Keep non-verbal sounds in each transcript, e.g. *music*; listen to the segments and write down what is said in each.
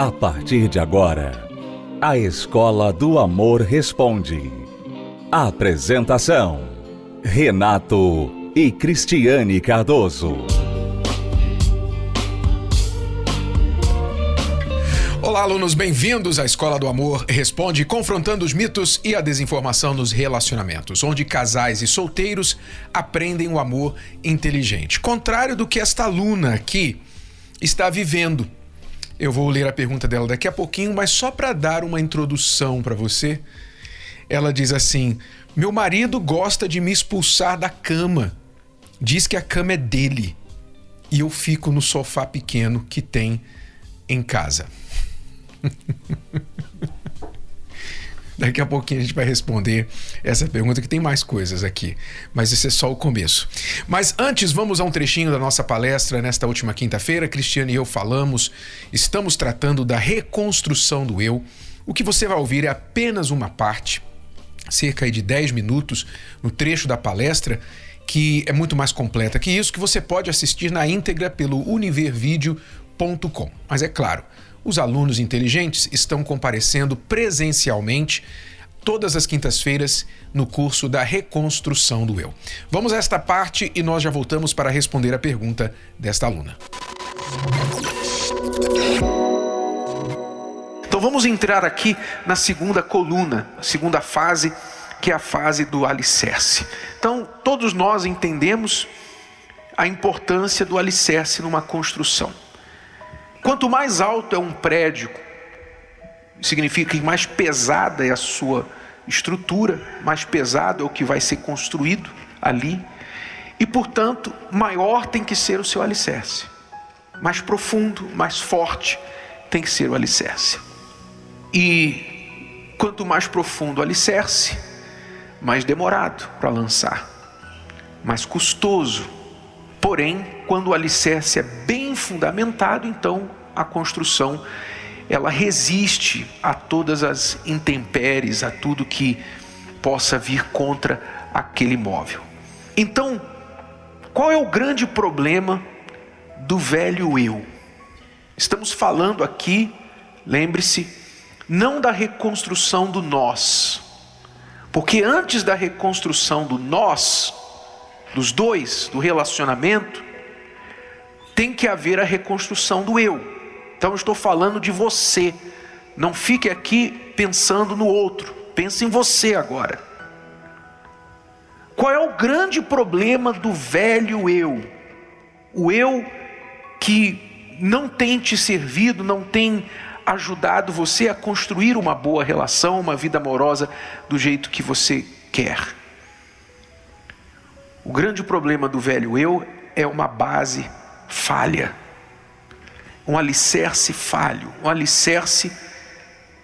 A partir de agora, a Escola do Amor Responde. Apresentação: Renato e Cristiane Cardoso. Olá, alunos, bem-vindos à Escola do Amor Responde, confrontando os mitos e a desinformação nos relacionamentos, onde casais e solteiros aprendem o amor inteligente. Contrário do que esta aluna aqui está vivendo. Eu vou ler a pergunta dela daqui a pouquinho, mas só para dar uma introdução para você. Ela diz assim: Meu marido gosta de me expulsar da cama. Diz que a cama é dele. E eu fico no sofá pequeno que tem em casa. *laughs* Daqui a pouquinho a gente vai responder essa pergunta, que tem mais coisas aqui. Mas esse é só o começo. Mas antes, vamos a um trechinho da nossa palestra nesta última quinta-feira. Cristiane e eu falamos, estamos tratando da reconstrução do eu. O que você vai ouvir é apenas uma parte, cerca de 10 minutos, no trecho da palestra, que é muito mais completa que isso, que você pode assistir na íntegra pelo univervideo.com. Mas é claro, os alunos inteligentes estão comparecendo presencialmente todas as quintas-feiras no curso da reconstrução do eu. Vamos a esta parte e nós já voltamos para responder a pergunta desta aluna. Então vamos entrar aqui na segunda coluna, segunda fase, que é a fase do alicerce. Então, todos nós entendemos a importância do alicerce numa construção. Quanto mais alto é um prédio, significa que mais pesada é a sua estrutura, mais pesado é o que vai ser construído ali, e portanto, maior tem que ser o seu alicerce, mais profundo, mais forte tem que ser o alicerce. E quanto mais profundo o alicerce, mais demorado para lançar, mais custoso. Porém, quando o alicerce é bem fundamentado, então a construção ela resiste a todas as intempéries, a tudo que possa vir contra aquele imóvel. Então, qual é o grande problema do velho eu? Estamos falando aqui, lembre-se, não da reconstrução do nós, porque antes da reconstrução do nós, dos dois, do relacionamento, tem que haver a reconstrução do eu. Então eu estou falando de você. Não fique aqui pensando no outro. Pense em você agora. Qual é o grande problema do velho eu? O eu que não tem te servido, não tem ajudado você a construir uma boa relação, uma vida amorosa do jeito que você quer. O grande problema do velho eu é uma base falha um alicerce falho, um alicerce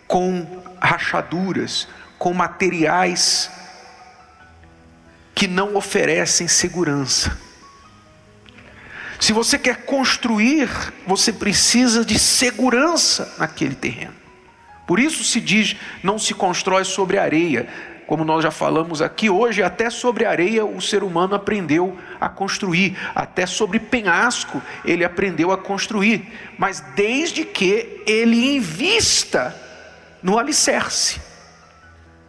com rachaduras, com materiais que não oferecem segurança. Se você quer construir, você precisa de segurança naquele terreno. Por isso se diz: não se constrói sobre areia, como nós já falamos aqui hoje, até sobre areia o ser humano aprendeu a construir, até sobre penhasco ele aprendeu a construir, mas desde que ele invista no alicerce,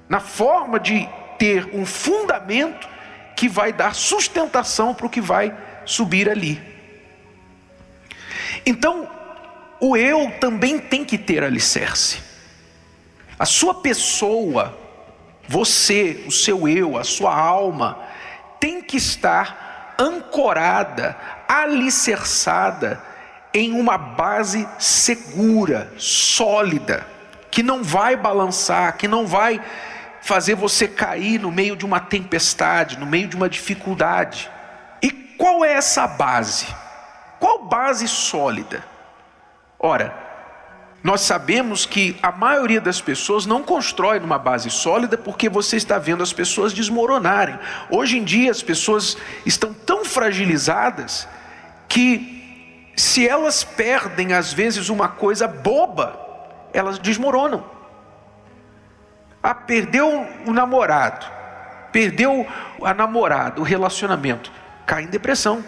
na forma de ter um fundamento que vai dar sustentação para o que vai subir ali. Então, o eu também tem que ter alicerce. A sua pessoa você, o seu eu, a sua alma, tem que estar ancorada, alicerçada em uma base segura, sólida, que não vai balançar, que não vai fazer você cair no meio de uma tempestade, no meio de uma dificuldade. E qual é essa base? Qual base sólida? Ora, nós sabemos que a maioria das pessoas não constrói numa base sólida porque você está vendo as pessoas desmoronarem. Hoje em dia as pessoas estão tão fragilizadas que se elas perdem às vezes uma coisa boba, elas desmoronam. Ah, perdeu o namorado, perdeu a namorada, o relacionamento, cai em depressão.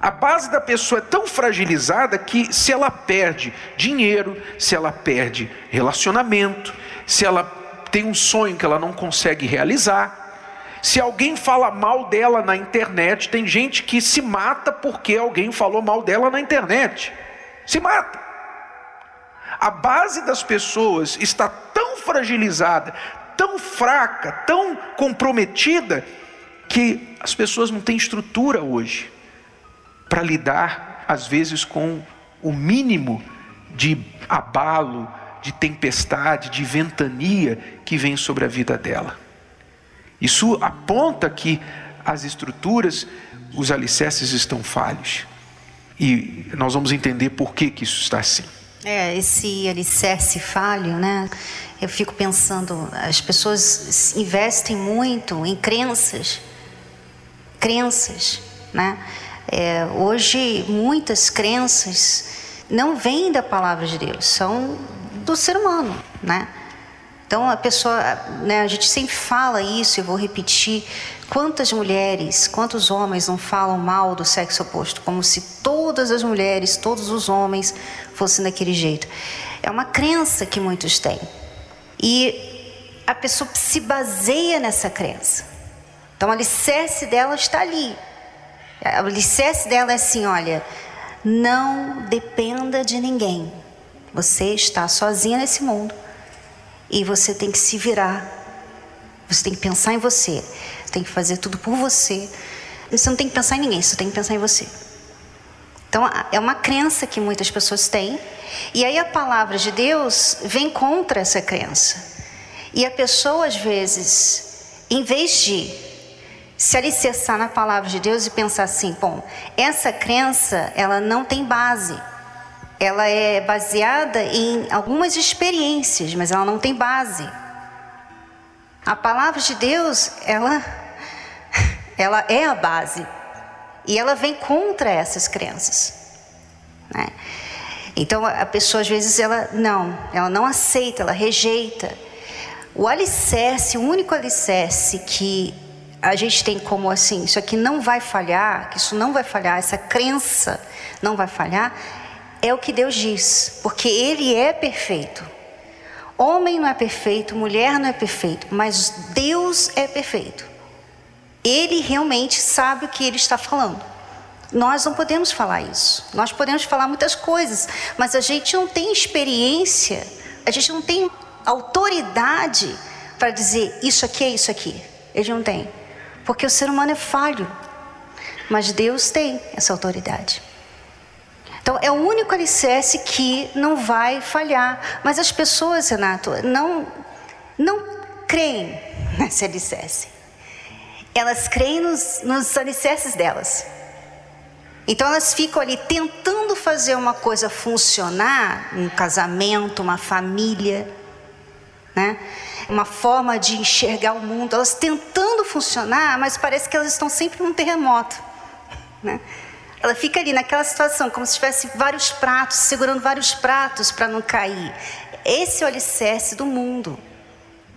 A base da pessoa é tão fragilizada que se ela perde dinheiro, se ela perde relacionamento, se ela tem um sonho que ela não consegue realizar, se alguém fala mal dela na internet, tem gente que se mata porque alguém falou mal dela na internet. Se mata. A base das pessoas está tão fragilizada, tão fraca, tão comprometida, que as pessoas não têm estrutura hoje para lidar, às vezes, com o mínimo de abalo, de tempestade, de ventania que vem sobre a vida dela. Isso aponta que as estruturas, os alicerces estão falhos. E nós vamos entender por que, que isso está assim. É, esse alicerce falho, né? Eu fico pensando, as pessoas investem muito em crenças, crenças, né? É, hoje muitas crenças não vêm da palavra de Deus, são do ser humano, né? Então a pessoa, né, a gente sempre fala isso, eu vou repetir. Quantas mulheres, quantos homens não falam mal do sexo oposto, como se todas as mulheres, todos os homens fossem daquele jeito? É uma crença que muitos têm. E a pessoa se baseia nessa crença. Então, o alicerce dela está ali. O alicerce dela é assim: olha, não dependa de ninguém. Você está sozinha nesse mundo e você tem que se virar. Você tem que pensar em você. Tem que fazer tudo por você. Você não tem que pensar em ninguém, você tem que pensar em você. Então, é uma crença que muitas pessoas têm. E aí a palavra de Deus vem contra essa crença. E a pessoa, às vezes, em vez de se alicerçar na palavra de Deus e pensar assim, bom, essa crença, ela não tem base ela é baseada em algumas experiências, mas ela não tem base. A palavra de Deus, ela, *laughs* ela é a base e ela vem contra essas crenças. Né? Então a pessoa às vezes ela não, ela não aceita, ela rejeita. O alicerce, o único alicerce que a gente tem como assim, isso aqui não vai falhar, que isso não vai falhar, essa crença não vai falhar, é o que Deus diz, porque Ele é perfeito. Homem não é perfeito, mulher não é perfeito, mas Deus é perfeito. Ele realmente sabe o que ele está falando. Nós não podemos falar isso. Nós podemos falar muitas coisas, mas a gente não tem experiência, a gente não tem autoridade para dizer isso aqui é isso aqui. Ele não tem. Porque o ser humano é falho, mas Deus tem essa autoridade. Então, é o único alicerce que não vai falhar. Mas as pessoas, Renato, não, não creem *laughs* nesse alicerce. Elas creem nos, nos alicerces delas. Então, elas ficam ali tentando fazer uma coisa funcionar um casamento, uma família, né? uma forma de enxergar o mundo. Elas tentando funcionar, mas parece que elas estão sempre num terremoto. Né? Ela fica ali naquela situação, como se tivesse vários pratos, segurando vários pratos para não cair. Esse é o alicerce do mundo.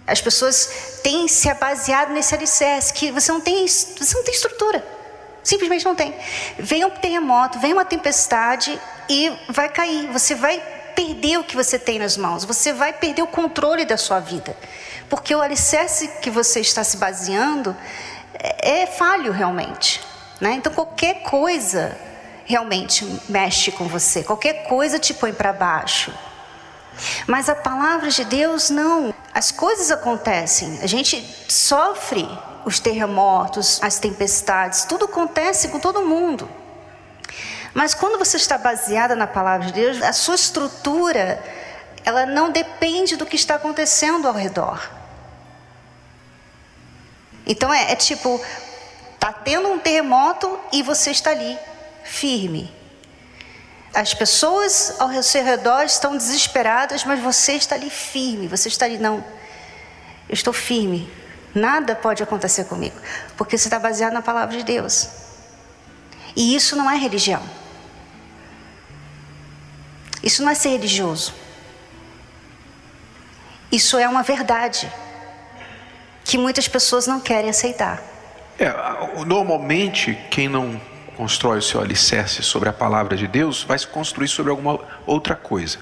As pessoas têm se baseado nesse alicerce, que você não tem, você não tem estrutura. Simplesmente não tem. Vem um terremoto, vem uma tempestade e vai cair. Você vai perder o que você tem nas mãos. Você vai perder o controle da sua vida. Porque o alicerce que você está se baseando é, é falho realmente. Né? Então, qualquer coisa realmente mexe com você, qualquer coisa te põe para baixo. Mas a palavra de Deus não. As coisas acontecem, a gente sofre os terremotos, as tempestades, tudo acontece com todo mundo. Mas quando você está baseada na palavra de Deus, a sua estrutura, ela não depende do que está acontecendo ao redor. Então é, é tipo, Está tendo um terremoto e você está ali, firme. As pessoas ao seu redor estão desesperadas, mas você está ali firme. Você está ali, não. Eu estou firme. Nada pode acontecer comigo, porque você está baseado na palavra de Deus. E isso não é religião. Isso não é ser religioso. Isso é uma verdade que muitas pessoas não querem aceitar. É, normalmente, quem não constrói o seu alicerce sobre a palavra de Deus, vai se construir sobre alguma outra coisa.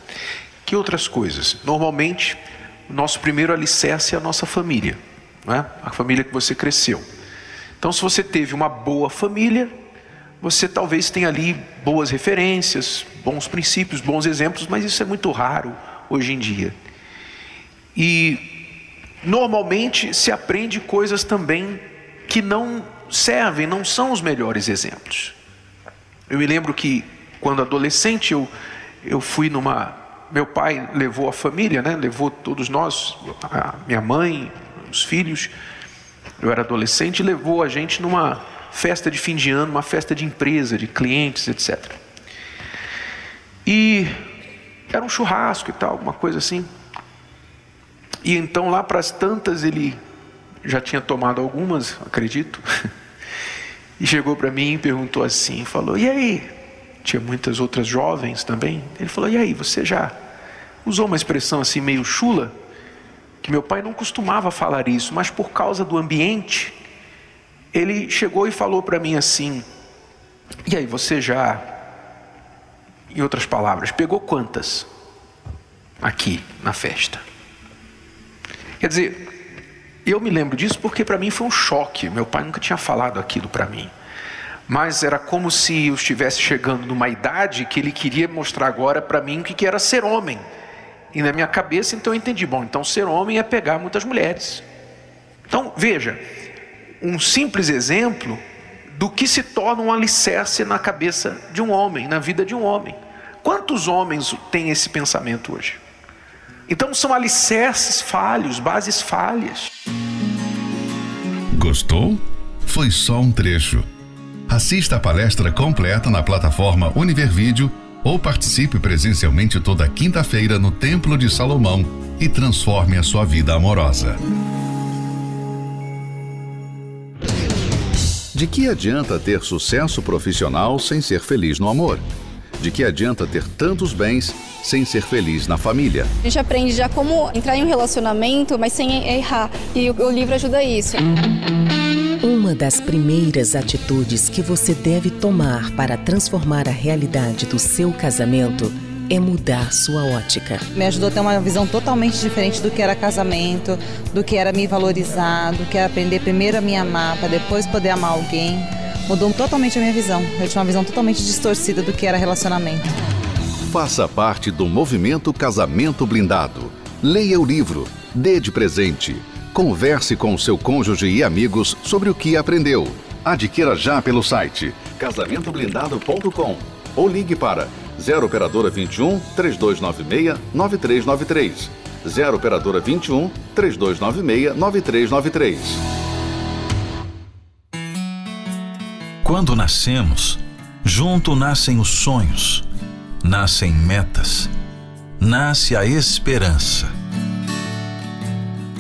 Que outras coisas? Normalmente, o nosso primeiro alicerce é a nossa família, não é? a família que você cresceu. Então, se você teve uma boa família, você talvez tenha ali boas referências, bons princípios, bons exemplos, mas isso é muito raro hoje em dia. E normalmente se aprende coisas também que não servem, não são os melhores exemplos. Eu me lembro que quando adolescente eu, eu fui numa. Meu pai levou a família, né? levou todos nós, a minha mãe, os filhos. Eu era adolescente levou a gente numa festa de fim de ano, uma festa de empresa, de clientes, etc. E era um churrasco e tal, alguma coisa assim. E então lá para as tantas ele já tinha tomado algumas, acredito. *laughs* E chegou para mim e perguntou assim, falou: "E aí?" Tinha muitas outras jovens também. Ele falou: "E aí, você já usou uma expressão assim meio chula?" Que meu pai não costumava falar isso, mas por causa do ambiente, ele chegou e falou para mim assim: "E aí, você já em outras palavras, pegou quantas aqui na festa?" Quer dizer, eu me lembro disso porque para mim foi um choque. Meu pai nunca tinha falado aquilo para mim. Mas era como se eu estivesse chegando numa idade que ele queria mostrar agora para mim o que era ser homem. E na minha cabeça, então eu entendi: bom, então ser homem é pegar muitas mulheres. Então, veja, um simples exemplo do que se torna um alicerce na cabeça de um homem, na vida de um homem. Quantos homens têm esse pensamento hoje? Então são alicerces falhos, bases falhas. Gostou? Foi só um trecho. Assista a palestra completa na plataforma Univervídeo ou participe presencialmente toda quinta-feira no Templo de Salomão e transforme a sua vida amorosa. De que adianta ter sucesso profissional sem ser feliz no amor? De que adianta ter tantos bens sem ser feliz na família? A gente aprende já como entrar em um relacionamento, mas sem errar. E o livro ajuda isso. Uma das primeiras atitudes que você deve tomar para transformar a realidade do seu casamento é mudar sua ótica. Me ajudou a ter uma visão totalmente diferente do que era casamento, do que era me valorizar, do que era aprender primeiro a me amar, para depois poder amar alguém. Mudou totalmente a minha visão. Eu tinha uma visão totalmente distorcida do que era relacionamento. Faça parte do movimento Casamento Blindado. Leia o livro, dê de presente. Converse com o seu cônjuge e amigos sobre o que aprendeu. Adquira já pelo site casamentoblindado.com ou ligue para 0 operadora 21 3296 9393. 0 operadora 21 3296 9393. Quando nascemos, junto nascem os sonhos, nascem metas, nasce a esperança.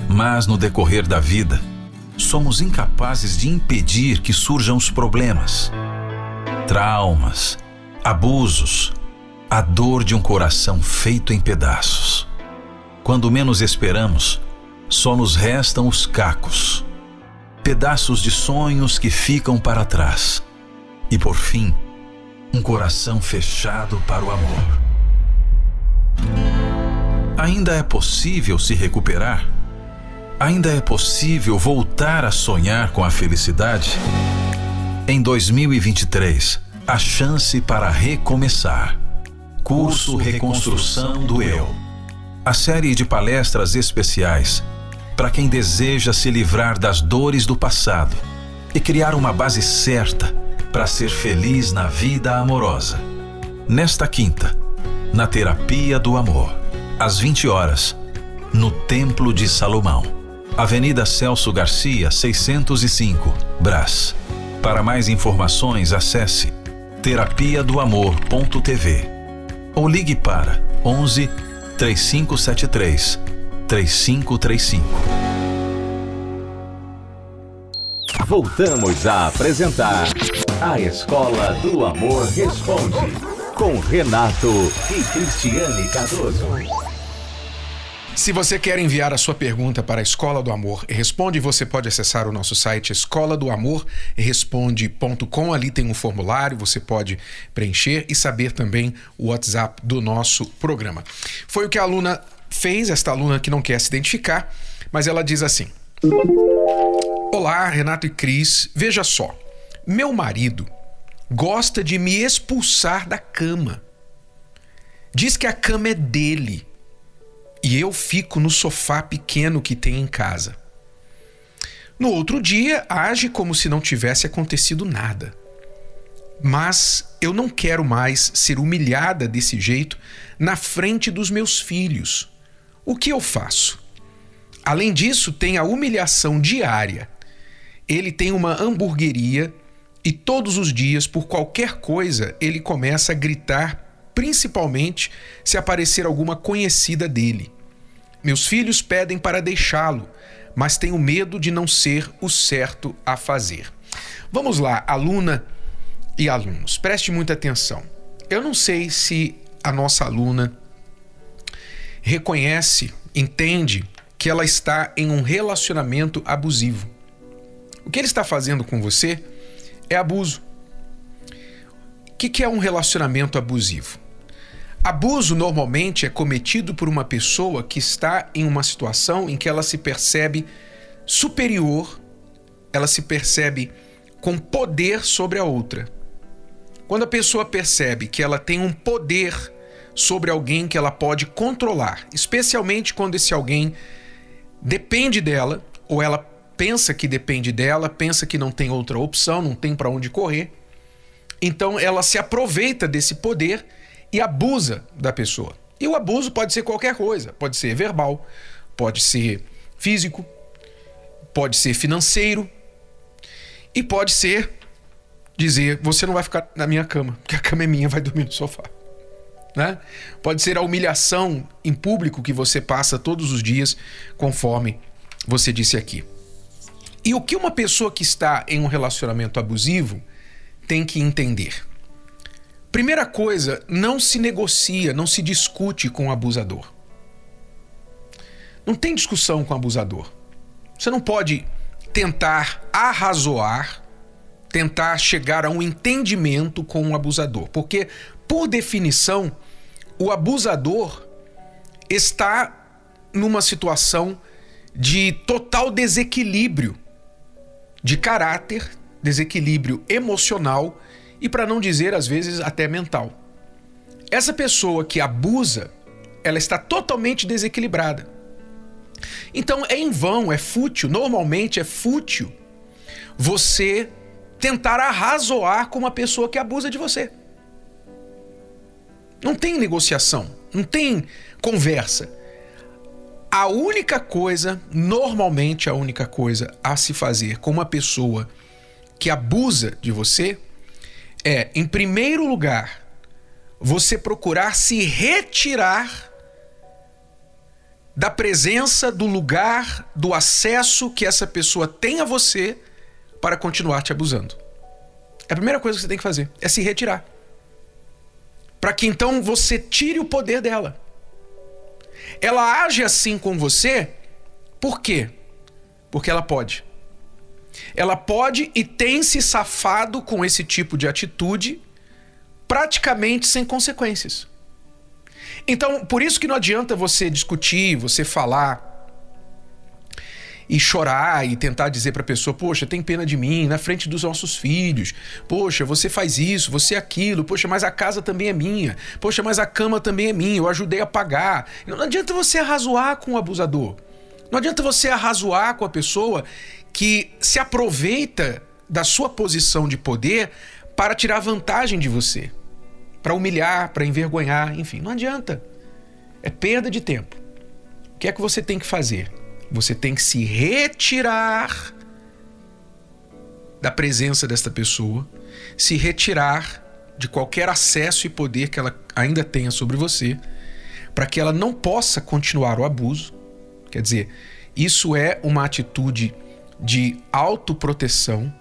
Mas no decorrer da vida, somos incapazes de impedir que surjam os problemas, traumas, abusos, a dor de um coração feito em pedaços. Quando menos esperamos, só nos restam os cacos, pedaços de sonhos que ficam para trás. E por fim, um coração fechado para o amor. Ainda é possível se recuperar? Ainda é possível voltar a sonhar com a felicidade? Em 2023, a chance para recomeçar. Curso Reconstrução do Eu. A série de palestras especiais para quem deseja se livrar das dores do passado e criar uma base certa para ser feliz na vida amorosa. Nesta quinta, na Terapia do Amor, às 20 horas, no Templo de Salomão, Avenida Celso Garcia, 605, Brás. Para mais informações, acesse terapia do amor.tv ou ligue para 11 3573 3535. Voltamos a apresentar A Escola do Amor Responde com Renato e Cristiane Cardoso. Se você quer enviar a sua pergunta para a Escola do Amor Responde, você pode acessar o nosso site escola do amor responde.com. Ali tem um formulário, você pode preencher e saber também o WhatsApp do nosso programa. Foi o que a aluna fez, esta aluna que não quer se identificar, mas ela diz assim: Olá, Renato e Cris. Veja só, meu marido gosta de me expulsar da cama. Diz que a cama é dele e eu fico no sofá pequeno que tem em casa. No outro dia, age como se não tivesse acontecido nada. Mas eu não quero mais ser humilhada desse jeito na frente dos meus filhos. O que eu faço? Além disso, tem a humilhação diária. Ele tem uma hamburgueria e todos os dias, por qualquer coisa, ele começa a gritar principalmente se aparecer alguma conhecida dele. Meus filhos pedem para deixá-lo, mas tenho medo de não ser o certo a fazer. Vamos lá, aluna e alunos, preste muita atenção. Eu não sei se a nossa aluna reconhece, entende que ela está em um relacionamento abusivo. O que ele está fazendo com você é abuso. O que é um relacionamento abusivo? Abuso normalmente é cometido por uma pessoa que está em uma situação em que ela se percebe superior, ela se percebe com poder sobre a outra. Quando a pessoa percebe que ela tem um poder sobre alguém que ela pode controlar, especialmente quando esse alguém depende dela, ou ela pensa que depende dela, pensa que não tem outra opção, não tem para onde correr. Então ela se aproveita desse poder e abusa da pessoa. E o abuso pode ser qualquer coisa, pode ser verbal, pode ser físico, pode ser financeiro e pode ser dizer: você não vai ficar na minha cama, porque a cama é minha, vai dormir no sofá. Né? Pode ser a humilhação em público que você passa todos os dias, conforme você disse aqui. E o que uma pessoa que está em um relacionamento abusivo tem que entender? Primeira coisa, não se negocia, não se discute com o abusador. Não tem discussão com o abusador. Você não pode tentar arrazoar, tentar chegar a um entendimento com o abusador, porque, por definição, o abusador está numa situação de total desequilíbrio de caráter, desequilíbrio emocional e, para não dizer às vezes, até mental. Essa pessoa que abusa, ela está totalmente desequilibrada. Então é em vão, é fútil, normalmente é fútil você tentar arrazoar com uma pessoa que abusa de você. Não tem negociação, não tem conversa. A única coisa, normalmente a única coisa a se fazer com uma pessoa que abusa de você é, em primeiro lugar, você procurar se retirar da presença, do lugar, do acesso que essa pessoa tem a você para continuar te abusando. É a primeira coisa que você tem que fazer é se retirar. Para que então você tire o poder dela. Ela age assim com você, por quê? Porque ela pode. Ela pode e tem se safado com esse tipo de atitude praticamente sem consequências. Então, por isso que não adianta você discutir, você falar e chorar e tentar dizer para a pessoa: Poxa, tem pena de mim na frente dos nossos filhos. Poxa, você faz isso, você é aquilo. Poxa, mas a casa também é minha. Poxa, mas a cama também é minha. Eu ajudei a pagar. Não adianta você arrazoar com o abusador. Não adianta você arrazoar com a pessoa que se aproveita da sua posição de poder para tirar vantagem de você, para humilhar, para envergonhar, enfim, não adianta. É perda de tempo. O que é que você tem que fazer? Você tem que se retirar da presença desta pessoa, se retirar de qualquer acesso e poder que ela ainda tenha sobre você, para que ela não possa continuar o abuso. Quer dizer, isso é uma atitude de autoproteção,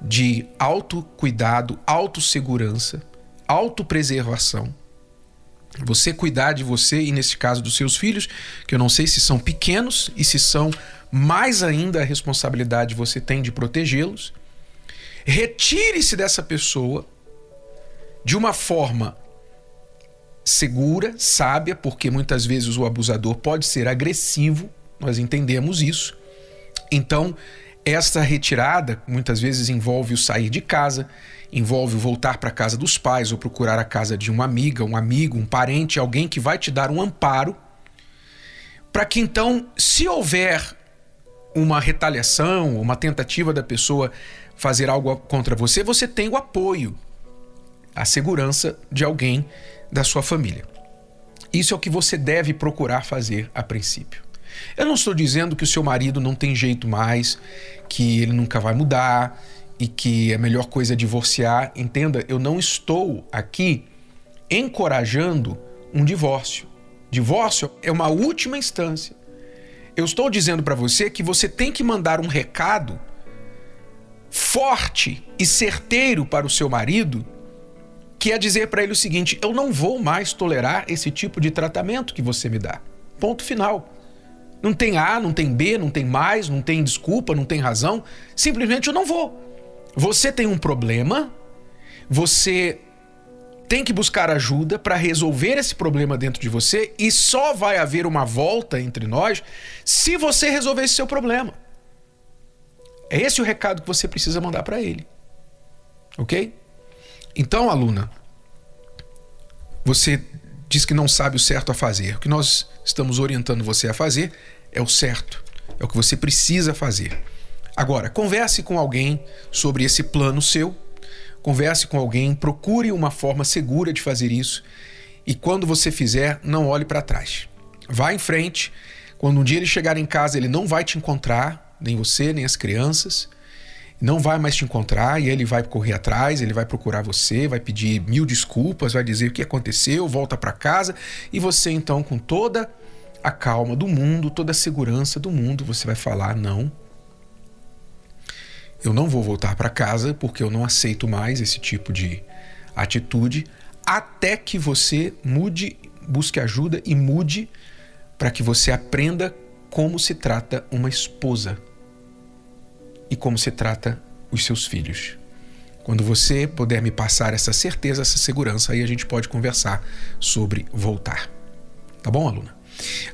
de autocuidado, autossegurança, autopreservação. Você cuidar de você e, nesse caso, dos seus filhos, que eu não sei se são pequenos e se são mais ainda a responsabilidade você tem de protegê-los. Retire-se dessa pessoa de uma forma segura, sábia, porque muitas vezes o abusador pode ser agressivo, nós entendemos isso. Então, essa retirada muitas vezes envolve o sair de casa, envolve o voltar para a casa dos pais ou procurar a casa de uma amiga, um amigo, um parente, alguém que vai te dar um amparo, para que então, se houver uma retaliação, uma tentativa da pessoa fazer algo contra você, você tem o apoio, a segurança de alguém da sua família. Isso é o que você deve procurar fazer a princípio. Eu não estou dizendo que o seu marido não tem jeito mais, que ele nunca vai mudar e que a melhor coisa é divorciar. Entenda, eu não estou aqui encorajando um divórcio. Divórcio é uma última instância. Eu estou dizendo para você que você tem que mandar um recado forte e certeiro para o seu marido, que é dizer para ele o seguinte: eu não vou mais tolerar esse tipo de tratamento que você me dá. Ponto final. Não tem A, não tem B, não tem mais, não tem desculpa, não tem razão. Simplesmente eu não vou. Você tem um problema, você tem que buscar ajuda para resolver esse problema dentro de você e só vai haver uma volta entre nós se você resolver esse seu problema. É esse o recado que você precisa mandar para ele. Ok? Então, aluna, você diz que não sabe o certo a fazer. O que nós estamos orientando você a fazer é o certo, é o que você precisa fazer. Agora, converse com alguém sobre esse plano seu, converse com alguém, procure uma forma segura de fazer isso e quando você fizer, não olhe para trás. Vá em frente. Quando um dia ele chegar em casa, ele não vai te encontrar, nem você, nem as crianças não vai mais te encontrar e ele vai correr atrás, ele vai procurar você, vai pedir mil desculpas, vai dizer o que aconteceu, volta para casa e você então com toda a calma do mundo, toda a segurança do mundo, você vai falar não. Eu não vou voltar para casa porque eu não aceito mais esse tipo de atitude até que você mude, busque ajuda e mude para que você aprenda como se trata uma esposa e como se trata os seus filhos. Quando você puder me passar essa certeza, essa segurança, aí a gente pode conversar sobre voltar. Tá bom, aluna?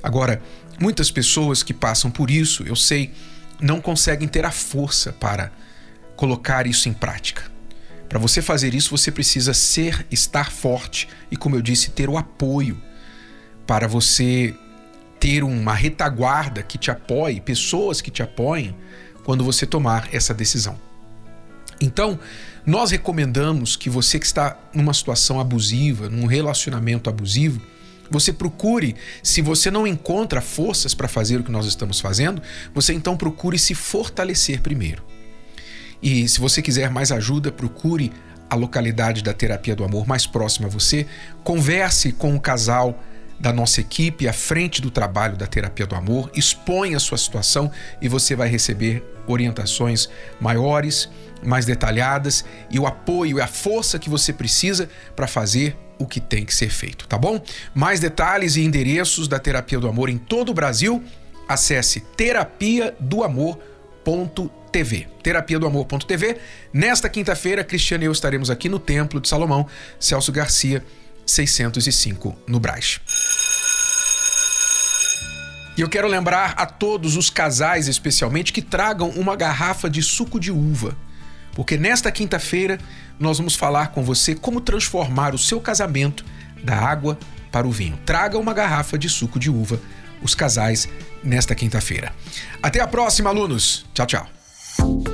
Agora, muitas pessoas que passam por isso, eu sei, não conseguem ter a força para colocar isso em prática. Para você fazer isso, você precisa ser, estar forte e, como eu disse, ter o apoio para você ter uma retaguarda que te apoie, pessoas que te apoiem quando você tomar essa decisão. Então, nós recomendamos que você que está numa situação abusiva, num relacionamento abusivo, você procure, se você não encontra forças para fazer o que nós estamos fazendo, você então procure se fortalecer primeiro. E se você quiser mais ajuda, procure a localidade da terapia do amor mais próxima a você, converse com o casal da nossa equipe à frente do trabalho da terapia do amor, expõe a sua situação e você vai receber orientações maiores, mais detalhadas e o apoio e a força que você precisa para fazer o que tem que ser feito, tá bom? Mais detalhes e endereços da terapia do amor em todo o Brasil, acesse terapia do amor.tv. Terapia do Amor.tv. Nesta quinta-feira, Cristiane e eu estaremos aqui no Templo de Salomão, Celso Garcia 605 no Brás. E eu quero lembrar a todos os casais, especialmente, que tragam uma garrafa de suco de uva, porque nesta quinta-feira nós vamos falar com você como transformar o seu casamento da água para o vinho. Traga uma garrafa de suco de uva, os casais, nesta quinta-feira. Até a próxima, alunos. Tchau, tchau.